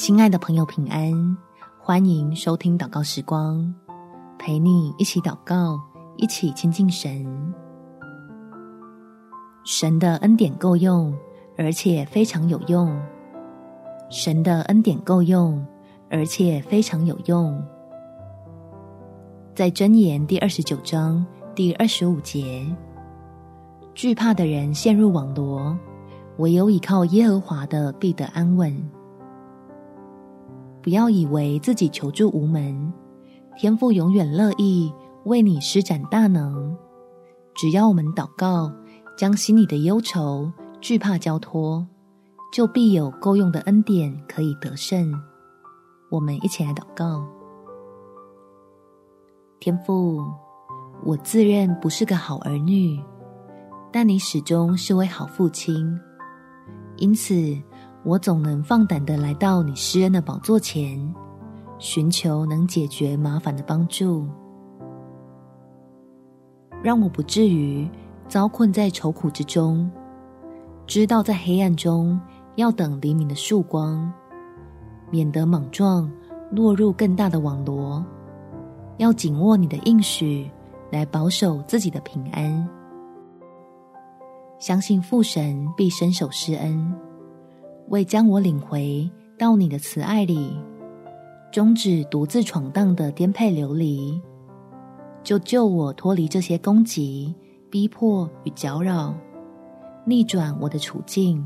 亲爱的朋友，平安！欢迎收听祷告时光，陪你一起祷告，一起亲近神。神的恩典够用，而且非常有用。神的恩典够用，而且非常有用。在箴言第二十九章第二十五节，惧怕的人陷入网罗，唯有倚靠耶和华的必得安稳。不要以为自己求助无门，天父永远乐意为你施展大能。只要我们祷告，将心里的忧愁、惧怕交托，就必有够用的恩典可以得胜。我们一起来祷告：天父，我自认不是个好儿女，但你始终是位好父亲，因此，我总能放胆的来到你施恩的宝座前，寻求能解决麻烦的帮助，让我不至于遭困在愁苦之中。知道在黑暗中要等黎明的曙光，免得莽撞落入更大的网罗。要紧握你的应许，来保守自己的平安。相信父神必伸手施恩。为将我领回到你的慈爱里，终止独自闯荡的颠沛流离，就救我脱离这些攻击、逼迫与搅扰，逆转我的处境，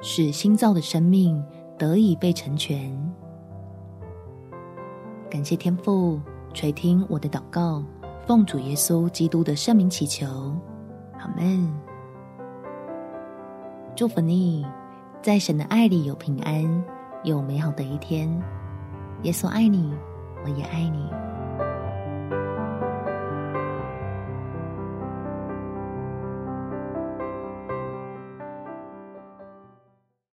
使新造的生命得以被成全。感谢天父垂听我的祷告，奉主耶稣基督的圣名祈求，阿门。祝福你。在神的爱里有平安，有美好的一天。耶稣爱你，我也爱你。